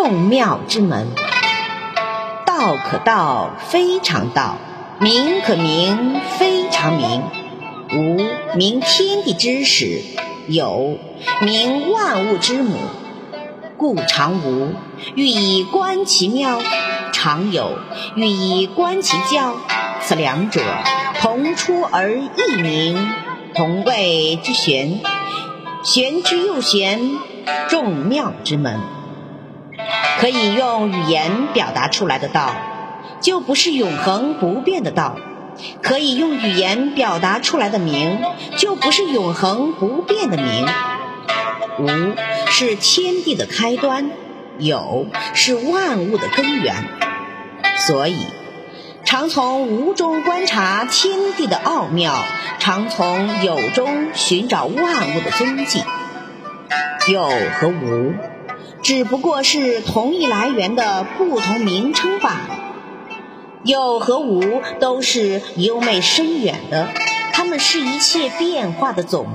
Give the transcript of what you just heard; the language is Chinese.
众妙之门。道可道，非常道；名可名，非常名。无名天地之始，有名万物之母。故常无，欲以观其妙；常有，欲以观其教。此两者，同出而异名，同谓之玄。玄之又玄，众妙之门。可以用语言表达出来的道，就不是永恒不变的道。可以用语言表达出来的名，就不是永恒不变的名。无是天地的开端，有是万物的根源。所以，常从无中观察天地的奥妙，常从有中寻找万物的踪迹。有和无，只不过是同一来源的不同名称罢了。有和无都是优美深远的，它们是一切变化的总。